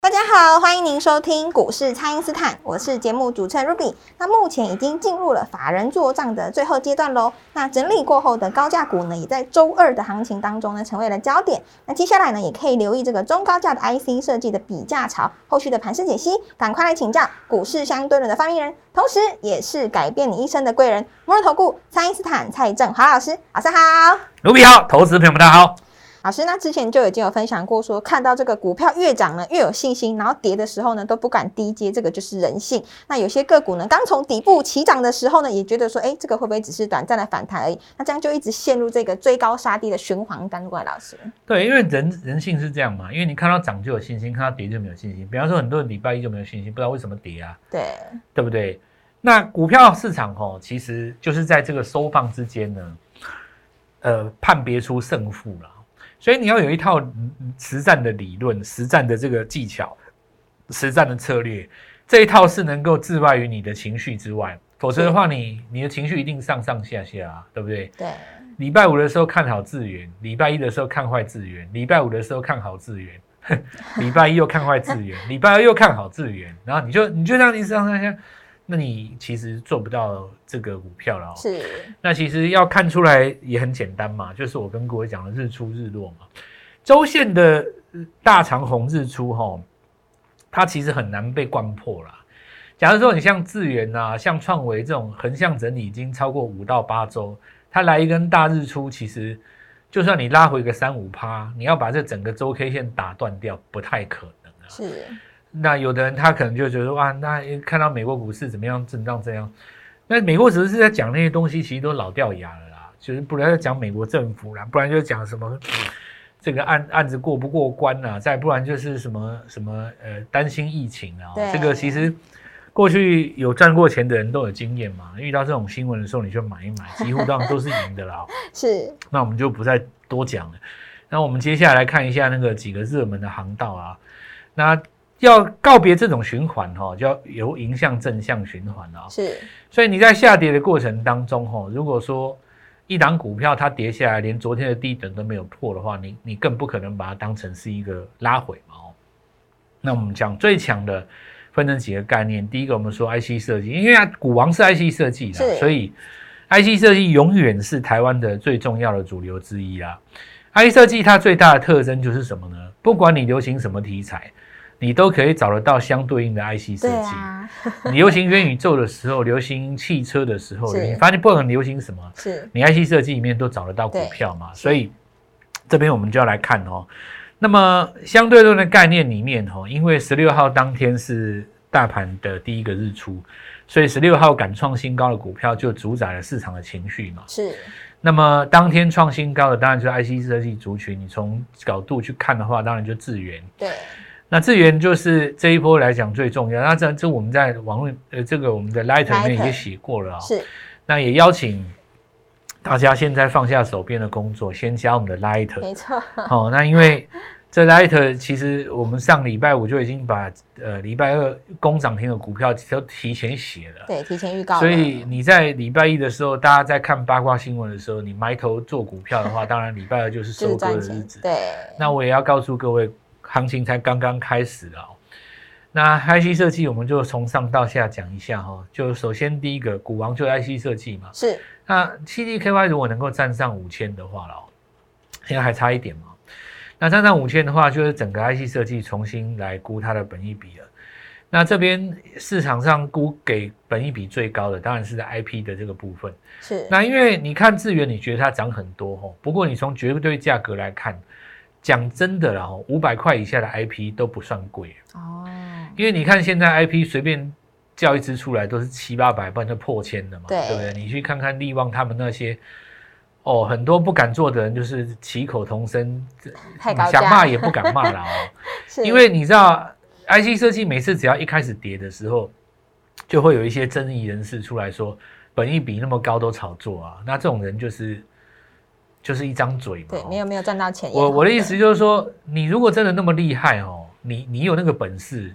大家好，欢迎您收听股市蔡因斯坦，我是节目主持人 Ruby。那目前已经进入了法人做账的最后阶段喽。那整理过后的高价股呢，也在周二的行情当中呢，成为了焦点。那接下来呢，也可以留意这个中高价的 IC 设计的比价潮，后续的盘势解析，赶快来请教股市相对论的发明人，同时也是改变你一生的贵人——摩尔投顾蔡因斯坦蔡振华老师，早上好，Ruby 好，投资朋友们大家好。老师，那之前就已经有分享过，说看到这个股票越涨呢，越有信心，然后跌的时候呢，都不敢低接，这个就是人性。那有些个股呢，刚从底部起涨的时候呢，也觉得说，哎，这个会不会只是短暂的反弹而已？那这样就一直陷入这个追高杀低的循环当中。老师，对，因为人人性是这样嘛，因为你看到涨就有信心，看到跌就没有信心。比方说，很多人礼拜一就没有信心，不知道为什么跌啊？对，对不对？那股票市场哦，其实就是在这个收放之间呢，呃，判别出胜负了。所以你要有一套实战的理论、实战的这个技巧、实战的策略，这一套是能够置外于你的情绪之外，否则的话，你你的情绪一定上上下下啊，对不对？对。礼拜五的时候看好智源，礼拜一的时候看坏智源，礼拜五的时候看好智源，礼拜一又看坏智源，礼拜二又看好智源，然后你就你就这样一直上上下。那你其实做不到这个股票了。是，那其实要看出来也很简单嘛，就是我跟各位讲的日出日落嘛。周线的大长红日出哈，它其实很难被灌破了。假如说你像智源啊、像创维这种横向整理已经超过五到八周，它来一根大日出，其实就算你拉回个三五趴，你要把这整个周 K 线打断掉，不太可能啊。是。那有的人他可能就觉得哇，那看到美国股市怎么样震荡这样，那美国只是在讲那些东西，其实都老掉牙了啦，就是不然讲美国政府啦，不然就讲什么这个案案子过不过关啊，再不然就是什么什么呃担心疫情啊，这个其实过去有赚过钱的人都有经验嘛，遇到这种新闻的时候你就买一买，几乎当然都是赢的啦。是，那我们就不再多讲了。那我们接下来看一下那个几个热门的航道啊，那。要告别这种循环哈，就要由迎向正向循环啊。是，所以你在下跌的过程当中哈，如果说一档股票它跌下来，连昨天的低点都没有破的话，你你更不可能把它当成是一个拉回嘛哦。那我们讲最强的分成几个概念，第一个我们说 IC 设计，因为股王是 IC 设计的，所以 IC 设计永远是台湾的最重要的主流之一啊。IC 设计它最大的特征就是什么呢？不管你流行什么题材。你都可以找得到相对应的 IC 设计。你流行元宇宙的时候，流行汽车的时候，你发现不管流行什么，是你 IC 设计里面都找得到股票嘛？所以这边我们就要来看哦。那么相对论的概念里面哦，因为十六号当天是大盘的第一个日出，所以十六号敢创新高的股票就主宰了市场的情绪嘛。是。那么当天创新高的当然就是 IC 设计族群。你从角度去看的话，当然就智源。对。那资源就是这一波来讲最重要。那这这我们在网络呃这个我们的 Light 里面也写过了啊。是。那也邀请大家现在放下手边的工作，先加我们的 Light。没错。哦，那因为这 Light 其实我们上礼拜五就已经把呃礼拜二工涨停的股票都提前写了。对，提前预告。所以你在礼拜一的时候，大家在看八卦新闻的时候，你埋头做股票的话，当然礼拜二就是收割的日子。对。那我也要告诉各位。行情才刚刚开始哦。那 IC 设计我们就从上到下讲一下哈。就首先第一个，股王就 IC 设计嘛。是。那七 D KY 如果能够站上五千的话了，现在还差一点嘛。那站上五千的话，就是整个 IC 设计重新来估它的本益比了。那这边市场上估给本益比最高的，当然是在 IP 的这个部分。是。那因为你看智源，你觉得它涨很多哈。不过你从绝对价格来看。讲真的啦，五百块以下的 IP 都不算贵。哦，因为你看现在 IP 随便叫一支出来都是七八百，不然就破千的嘛，对。不对？你去看看力旺他们那些，哦，很多不敢做的人就是齐口同声，想骂也不敢骂了哦，因为你知道 IC 设计每次只要一开始跌的时候，就会有一些争议人士出来说，本益比那么高都炒作啊，那这种人就是就是一张嘴嘛。对，哦没有没有赚到钱。我我的意思就是说，你如果真的那么厉害哦，你你有那个本事，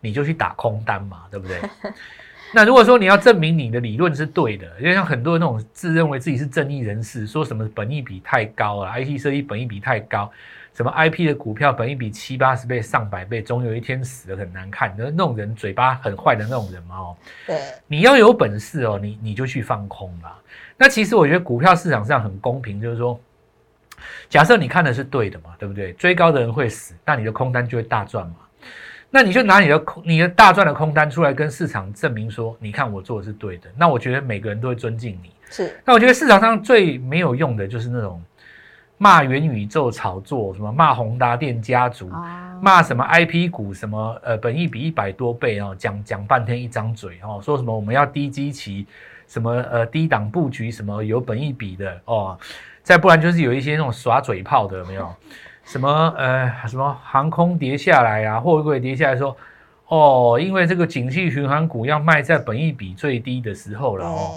你就去打空单嘛，对不对？那如果说你要证明你的理论是对的，就像很多那种自认为自己是正义人士，说什么本益比太高了，IT 设计本益比太高，什么 IP 的股票本一比七八十倍、上百倍，总有一天死的很难看的那种人，嘴巴很坏的那种人嘛哦。对你要有本事哦，你你就去放空啦。那其实我觉得股票市场上很公平，就是说，假设你看的是对的嘛，对不对？追高的人会死，那你的空单就会大赚嘛。那你就拿你的空你的大赚的空单出来跟市场证明说，你看我做的是对的。那我觉得每个人都会尊敬你。是那我觉得市场上最没有用的就是那种骂元宇宙炒作，什么骂宏达电家族，啊，骂什么 IP 股什么呃本益比一百多倍哦，讲讲半天一张嘴哦，说什么我们要低基期，什么呃低档布局，什么有本益比的哦，再不然就是有一些那种耍嘴炮的有没有？什么呃什么航空跌下来啊，货柜跌下来说哦，因为这个景气循环股要卖在本益比最低的时候了哦。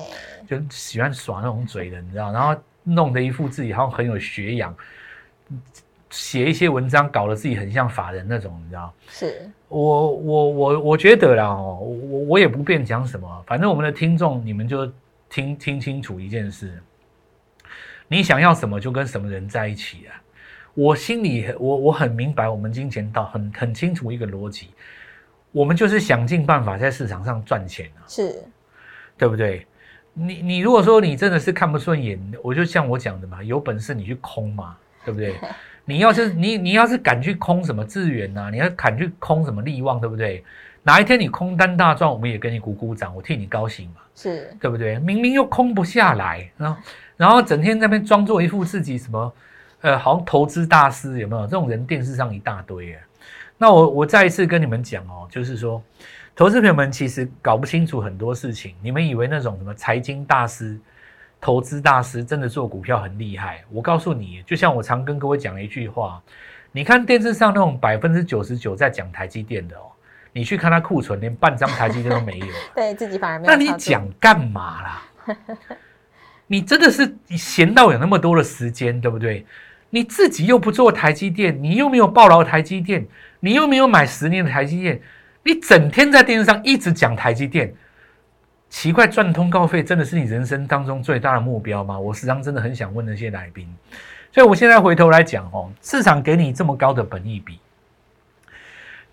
就喜欢耍那种嘴的，你知道，然后弄得一副自己好像很有学养，写一些文章，搞得自己很像法人那种，你知道。是我我我我觉得啦哦，我我我也不便讲什么，反正我们的听众你们就听听清楚一件事，你想要什么就跟什么人在一起啊。我心里我我很明白，我们金钱道很很清楚一个逻辑，我们就是想尽办法在市场上赚钱啊。是对不对？你你如果说你真的是看不顺眼，我就像我讲的嘛，有本事你去空嘛，对不对？你要是你你要是敢去空什么资源呐，你要敢去空什么利旺，对不对？哪一天你空单大赚，我们也给你鼓鼓掌，我替你高兴嘛，是对不对？明明又空不下来，然后然后整天在那边装作一副自己什么呃，好像投资大师有没有？这种人电视上一大堆耶。那我我再一次跟你们讲哦，就是说。投资朋友们其实搞不清楚很多事情，你们以为那种什么财经大师、投资大师真的做股票很厉害？我告诉你，就像我常跟各位讲的一句话，你看电视上那种百分之九十九在讲台积电的哦，你去看它库存，连半张台积电都没有。对自己反而没有 那你讲干嘛啦？你真的是闲到有那么多的时间，对不对？你自己又不做台积电，你又没有抱牢台积电，你又没有买十年的台积电，你整天在电视上一直讲台积电，奇怪，赚通告费真的是你人生当中最大的目标吗？我时常真的很想问那些来宾。所以我现在回头来讲哦，市场给你这么高的本益比，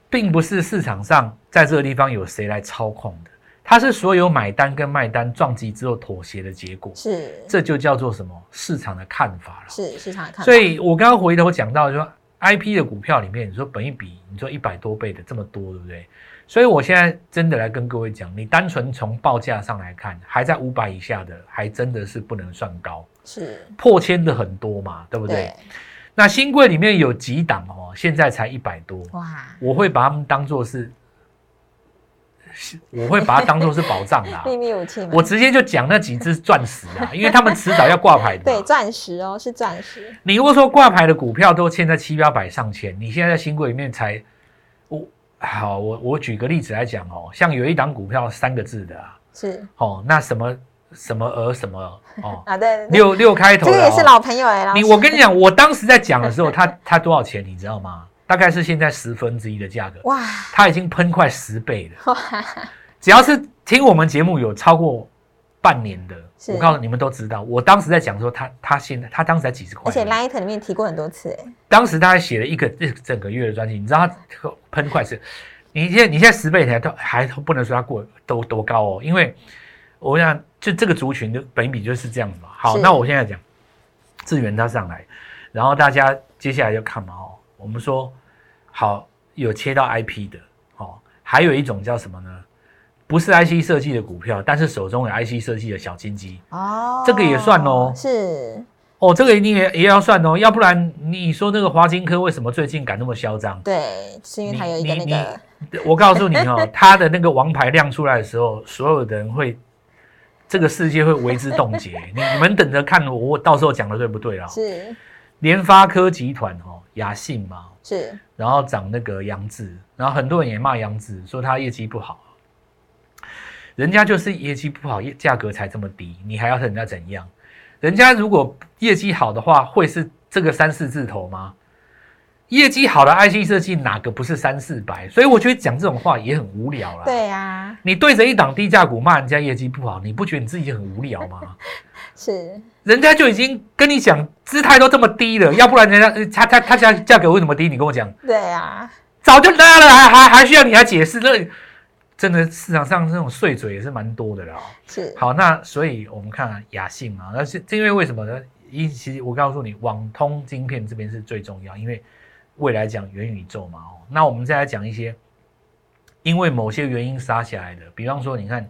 并不是市场上在这个地方有谁来操控的，它是所有买单跟卖单撞击之后妥协的结果，是这就叫做什么市场的看法了。是市场的看法，所以我刚刚回头讲到说，I P 的股票里面，你说本一比，你说一百多倍的这么多，对不对？所以我现在真的来跟各位讲，你单纯从报价上来看，还在五百以下的，还真的是不能算高，是破千的很多嘛，对不对？那新贵里面有几档哦，现在才一百多，哇，我会把它们当做是，是我会把它当做是宝藏啦、啊。秘密武器，我直接就讲那几只钻石啊，因为他们迟早要挂牌的嘛。对钻石哦，是钻石，你如果说挂牌的股票都现在七八百上千，你现在在新贵里面才，我好，我我举个例子来讲哦，像有一档股票三个字的啊，是。哦，那什么什么鹅什么哦，六六开头这个也是老朋友哎，老你我跟你讲，我当时在讲的时候，它它多少钱你知道吗？大概是现在十分之一的价格，哇。它已经喷快十倍了。哇，只要是听我们节目有超过半年的，我告诉你们都知道，我当时在讲说它，它现在它当时才几十块而且 Light 里面提过很多次哎，当时他还写了一个一整个月的专辑，你知道它喷快是，你现在你现在十倍台都还不能说它过多多高哦，因为我想就这个族群的本比就是这样子嘛。好，那我现在讲智源它上来，然后大家接下来就看嘛哦，我们说好有切到 IP 的哦，还有一种叫什么呢？不是 IC 设计的股票，但是手中有 IC 设计的小金鸡哦，这个也算哦是，哦，这个一定也也要算哦，要不然你说那个华金科为什么最近敢那么嚣张？对，是因为它有一个你那个我告诉你哦，他的那个王牌亮出来的时候，所有的人会，这个世界会为之冻结。你你们等着看我，我到时候讲的对不对啊？是联发科集团哦，雅信嘛，是然后涨那个杨子，然后很多人也骂杨子，说他业绩不好。人家就是业绩不好，业价格才这么低，你还要人家怎样？人家如果业绩好的话，会是这个三四字头吗？业绩好的 IC 设计哪个不是三四百？所以我觉得讲这种话也很无聊啦。对呀，你对着一档低价股骂人家业绩不好，你不觉得你自己很无聊吗？是人家就已经跟你讲姿态都这么低了，要不然人家呃他他他价价格为什么低？你跟我讲，对呀，早就拉了，还还还需要你来解释？那真的市场上这种碎嘴也是蛮多的啦。是好，那所以我们看啊雅信啊，那是因为为什么呢？一其实我告诉你，网通晶片这边是最重要，因为未来讲元宇宙嘛哦。那我们再来讲一些因为某些原因杀起来的，比方说你看，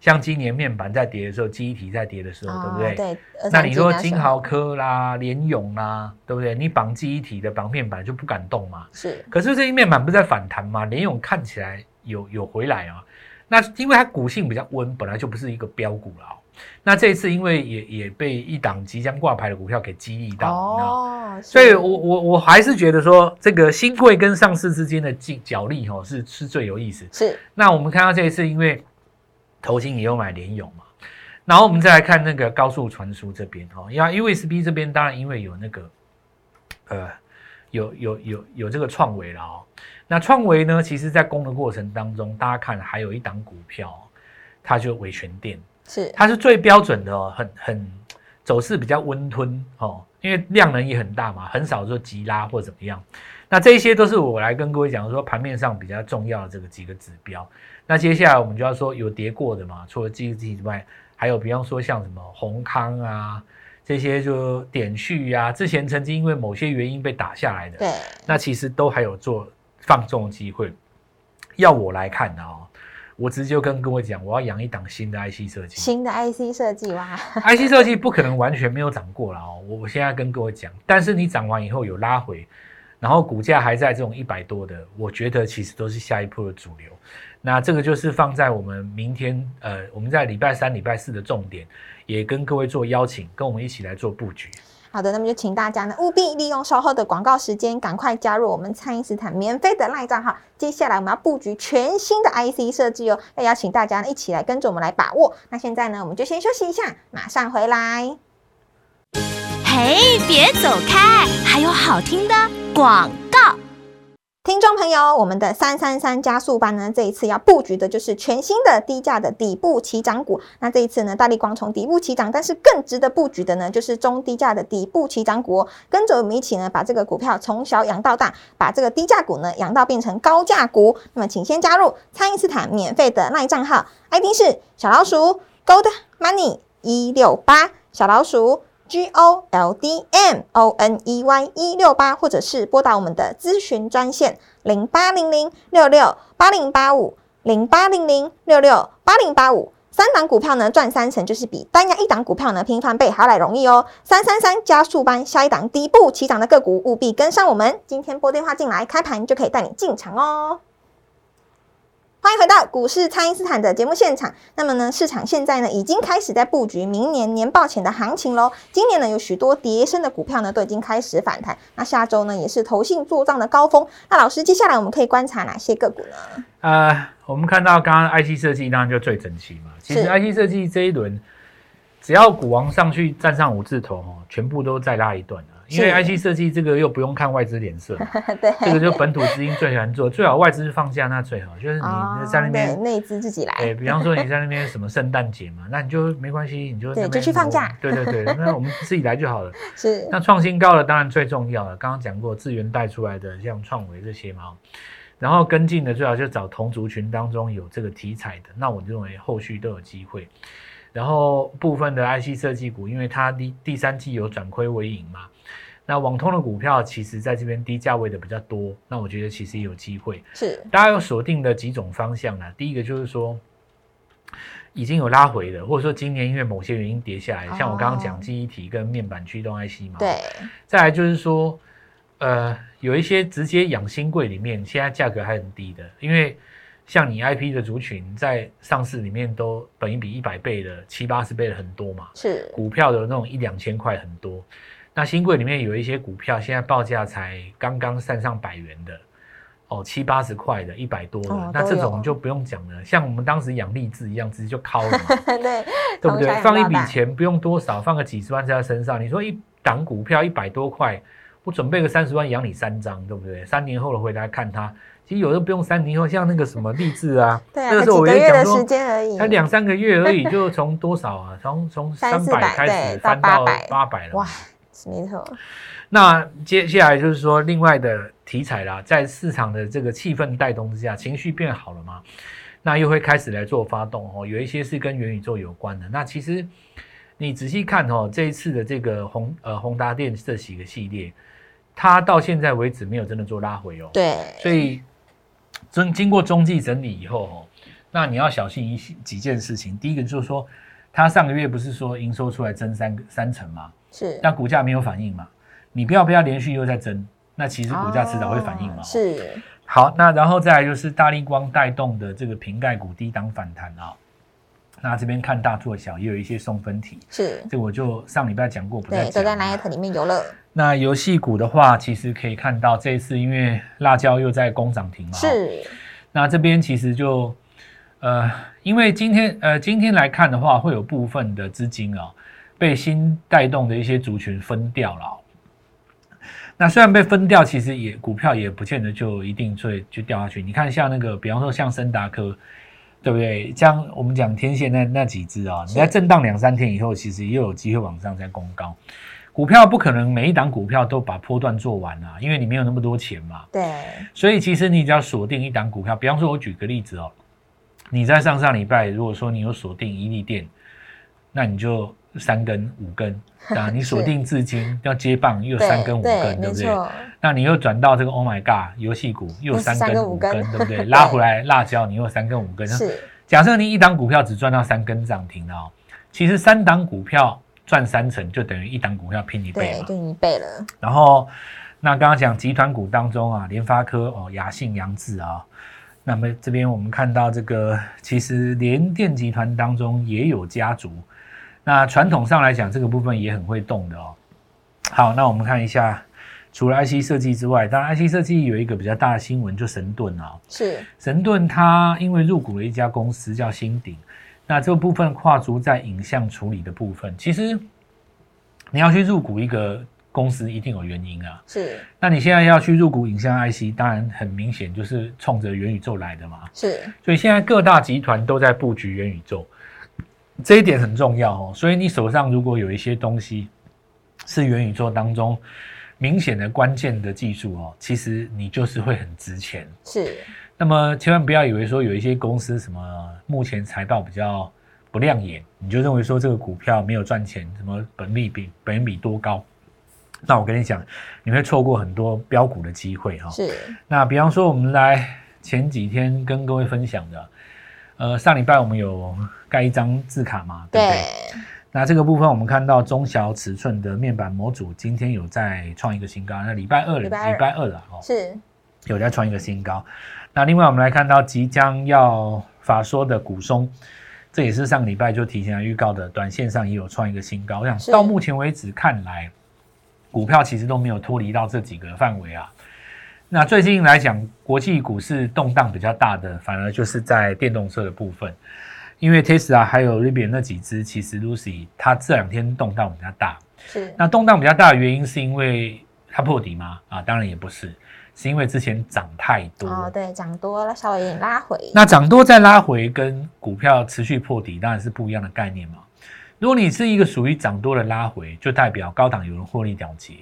像今年面板在跌的时候，记忆体在跌的时候，对不对？哦对，那你说金豪科啦、联咏啦，对不对？你绑记忆体的绑面板就不敢动嘛。是可是这些面板不是在反弹吗？联咏看起来有有回来啊。那因为它股性比较温，本来就不是一个标股了、哦。那这一次因为也也被一档即将挂牌的股票给激励到，你所以我我我还是觉得说，这个新贵跟上市之间的竞角力哦，是是最有意思。是。那我们看到这一次，因为投信也有买联咏嘛，然后我们再来看那个高速传输这边哦，因为 USB 这边当然因为有那个呃有有有有这个创维了哦，那创维呢，其实在攻的过程当中，大家看还有一档股票哦，它就维权店，是。它是最标准的哦，很很走势比较温吞哦，因为量能也很大嘛，很少说急拉或怎么样。那这些都是我来跟各位讲说盘面上比较重要的这个几个指标。那接下来我们就要说有跌过的嘛，除了 G G 之外，还有比方说像什么宏康啊这些就点序啊，之前曾经因为某些原因被打下来的，对那其实都还有做放纵的机会。要我来看的哦，我直接就跟各位讲，我要养一档新的 IC 设计。新的 IC 设计哇，IC 设计不可能完全没有涨过了哦，我我现在跟各位讲，但是你涨完以后有拉回，然后股价还在这种一百多的，我觉得其实都是下一波的主流。那这个就是放在我们明天呃，我们在礼拜三、礼拜四的重点，也跟各位做邀请，跟我们一起来做布局。好的，那么就请大家呢务必利用稍后的广告时间，赶快加入我们蔡因斯坦免费的赖账号。接下来我们要布局全新的 IC 设计哦，要邀请大家一起来跟着我们来把握。那现在呢，我们就先休息一下，马上回来。嘿，别走开，还有好听的广告。听众朋友，我们的三三三加速班呢，这一次要布局的就是全新的低价的底部起涨股。那这一次呢，大力光从底部起涨，但是更值得布局的呢，就是中低价的底部起涨股、哦。跟着我们一起呢，把这个股票从小养到大，把这个低价股呢养到变成高价股。那么，请先加入蔡因斯坦免费的赖账号，ID 是小老鼠 Gold Money 一六八，小老鼠。G O L D M O N E Y 一六八，或者是拨打我们的咨询专线零八零零六六八零八五零八零零六六八零八五。三档股票呢赚三成，就是比单押一档股票呢平翻倍还要来容易哦。三三三加速班，下一档底部起涨的个股务必跟上我们。今天拨电话进来，开盘就可以带你进场哦。欢迎回到股市蔡因斯坦的节目现场。那么呢，市场现在呢已经开始在布局明年年报前的行情喽。今年呢有许多跌升的股票呢都已经开始反弹，那下周呢也是投信做账的高峰。那老师，接下来我们可以观察哪些个股呢？呃，我们看到刚刚 IC 设计当然就最整齐嘛。其实 IC 设计这一轮，只要股王上去站上五字头哦，全部都再拉一段了。因为是 IC 设计这个又不用看外资脸色嘛，对，这个就本土资金最喜欢做，最好外资放假那最好，就是你在那边。内资自己来，对，比方说你在那边什么圣诞节嘛，那你就没关系，你就对就去放假对对对，那我们自己来就好了。是那创新高的当然最重要了，刚刚讲过资源带出来的，像创维这些嘛，然后跟进的最好就找同族群当中有这个题材的，那我认为后续都有机会。然后部分的 IC 设计股，因为它第第三季有转亏为盈嘛，那网通的股票其实在这边低价位的比较多，那我觉得其实也有机会。是大家有锁定的几种方向呢？第一个就是说，已经有拉回的，或者说今年因为某些原因跌下来，像我刚刚哦讲记忆体跟面板驱动 IC 嘛。对，再来就是说，呃，有一些直接养新贵里面，现在价格还很低的，因为像你 IP 的族群在上市里面都本一比一百倍的、七八十倍的很多嘛，是股票的那种一两千块很多。那新贵里面有一些股票，现在报价才刚刚站上百元的，哦，七八十块的，一百多的，哦那这种就不用讲了。像我们当时养励志一样，直接就敲了嘛，对，对不对放一笔钱不用多少，放个几十万在他身上，你说一档股票一百多块，我准备个三十万养你三张，对不对？三年后了回来看它，其实有的不用三年后，像那个什么励志啊，对啊，那个时候我也讲说才两三个月而已，就从多少啊？从从 三百开始翻到800八百了。哇，没错，那接下来就是说，另外的题材啦，在市场的这个气氛带动之下，情绪变好了嘛，那又会开始来做发动哦。有一些是跟元宇宙有关的。那其实你仔细看哦，这一次的这个宏呃宏达电这几个系列，它到现在为止没有真的做拉回哦。对，所以经经过中继整理以后哦，那你要小心一些几件事情。第一个就是说，它上个月不是说营收出来增三个三成吗？是，那股价没有反应嘛？你不要不要连续又在增，那其实股价迟早会反应嘛。哦是，好，那然后再来就是大力光带动的这个瓶盖股低档反弹啊。那这边看大做小，也有一些送分题，是，这个我就上礼拜讲过，不再对，讲了。都在 Light 里面有了，那游戏股的话，其实可以看到这一次因为辣椒又在攻涨停嘛，哦是，那这边其实就，呃，因为今天呃今天来看的话，会有部分的资金啊、被新带动的一些族群分掉了哦、那虽然被分掉，其实也股票也不见得就一定会就掉下去。你看像那个，比方说像森达科，对不对？像我们讲天线那那几只啊，你在震荡两三天以后，其实又有机会往上再攻高。股票不可能每一档股票都把波段做完啊，因为你没有那么多钱嘛。对，所以其实你只要锁定一档股票，比方说我举个例子哦，你在上上礼拜如果说你有锁定一利电，那你就三根五根啊，你锁定至今要接棒又对三根五对，根，对不对？那你又转到这个 Oh my God 游戏股又又三三根五根。对不对？对。拉回来辣椒你又三根五根，是，假设你一档股票只赚到三根涨停了哦，其实三档股票赚三成就等于一档股票拼一倍对，嘛。就一倍了，然后，那刚刚讲集团股当中啊，联发科哦、雅信、扬智啊，那么这边我们看到这个，其实联电集团当中也有家族。那传统上来讲，这个部分也很会动的哦。好，那我们看一下，除了 IC 设计之外，当然 IC 设计有一个比较大的新闻，就神盾啊。是，神盾它因为入股了一家公司叫新鼎，那这个部分跨足在影像处理的部分，其实你要去入股一个公司，一定有原因啊。是，那你现在要去入股影像 IC，当然很明显就是冲着元宇宙来的嘛。是，所以现在各大集团都在布局元宇宙，这一点很重要哦。所以你手上如果有一些东西是元宇宙当中明显的关键的技术哦，其实你就是会很值钱。是，那么千万不要以为说有一些公司什么目前财报比较不亮眼，你就认为说这个股票没有赚钱，什么本利比本益比多高？那我跟你讲，你会错过很多标股的机会哈、是，那比方说，我们来前几天跟各位分享的，呃，上礼拜我们有盖一张字卡嘛，对不对？对，那这个部分我们看到中小尺寸的面板模组今天有在创一个新高，那礼拜二礼拜二礼拜二了哦，是，有在创一个新高。那另外我们来看到即将要法说的股松，这也是上礼拜就提前来预告的，短线上也有创一个新高。我想到目前为止看来，股票其实都没有脱离到这几个范围啊。那最近来讲，国际股市动荡比较大的，反而就是在电动车的部分，因为 Tesla 还有 Rivian 那几只，其实 Lucy 它这两天动荡比较大。是，那动荡比较大的原因是因为它破底吗？啊，当然也不是，是因为之前涨太多。哦，对，涨多了，稍微有点拉回，那涨多再拉回，跟股票持续破底当然是不一样的概念嘛。如果你是一个属于涨多的拉回，就代表高档有人获利了结。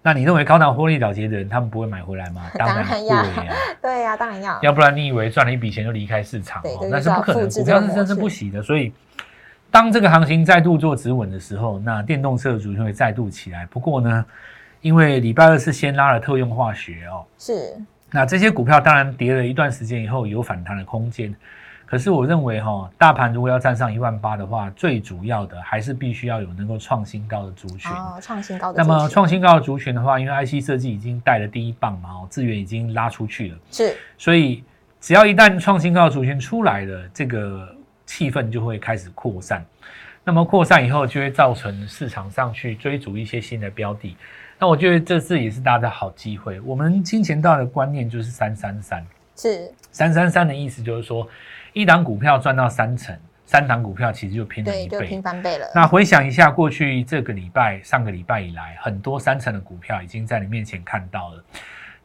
那你认为高档获利了结的人，他们不会买回来吗？当然会要呀、对呀，当然要，要不然你以为赚了一笔钱就离开市场那是不可能，股票是生生不息的。所以，当这个行情再度做止稳的时候，那电动车的族群会再度起来。不过呢，因为礼拜二是先拉了特用化学哦，是，那这些股票当然跌了一段时间以后有反弹的空间，可是我认为哈、大盘如果要站上一万八的话，最主要的还是必须要有能够创新高的族群。哦，创新高的那族群，么创新高的族群的话，因为 IC 设计已经带了第一棒嘛，哦，资源已经拉出去了，是，所以只要一旦创新高的族群出来了，这个气氛就会开始扩散。那么扩散以后就会造成市场上去追逐一些新的标的。那我觉得这次也是大家的好机会。我们金钱道的观念就是三三三，是三三三的意思就是说，一档股票赚到三成，三档股票其实就拼了对，一就平倍。翻倍了。那回想一下，过去这个礼拜、上个礼拜以来，很多三成的股票已经在你面前看到了。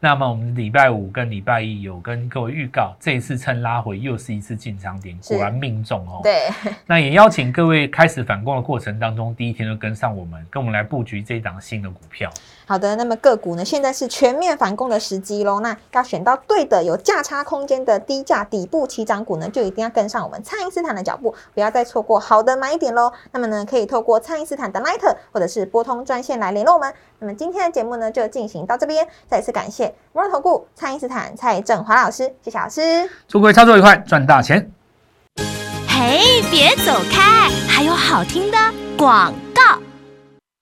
那么我们礼拜五跟礼拜一有跟各位预告，这一次趁拉回又是一次进场点，果然命中哦。对，那也邀请各位开始反攻的过程当中，第一天就跟上我们，跟我们来布局这一档新的股票。好的，那么个股呢，现在是全面反攻的时机喽。那要选到对的、有价差空间的低价底部起涨股呢，就一定要跟上我们蔡因斯坦的脚步，不要再错过好的买点喽。那么呢，可以透过蔡因斯坦的 Line 或者是拨通专线来联络我们。那么今天的节目呢，就进行到这边，再次感谢摩尔投顾蔡因斯坦蔡振华老师，谢谢老师。祝各位操作愉快，赚大钱！嘿，别走开，还有好听的广告。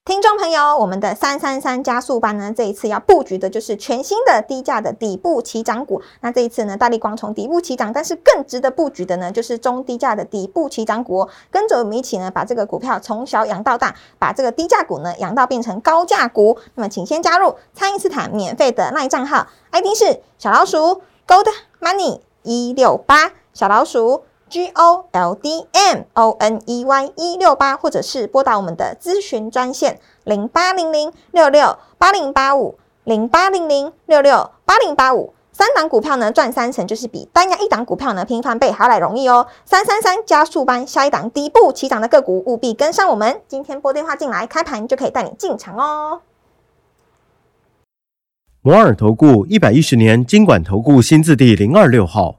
听众朋友，我们的三三三加速班呢，这一次要布局的就是全新的低价的底部起涨股。那这一次呢，大力光从底部起涨，但是更值得布局的呢，就是中低价的底部起涨股、跟着我们一起呢，把这个股票从小养到大，把这个低价股呢养到变成高价股。那么，请先加入蔡因斯坦免费的赖账号，ID 是小老鼠 Gold Money 一六八，小老鼠。G O L D M O N E Y 一六八，或者是拨打我们的咨询专线零八零零六六八零八五零八零零六六八零八五。三档股票呢赚三成，就是比单押一档股票呢平翻倍还要来容易哦。三三三加速班，下一档底部起涨的个股务必跟上我们。今天拨电话进来，开盘就可以带你进场哦。摩尔投顾一百一十年经管投顾新字第零二六号。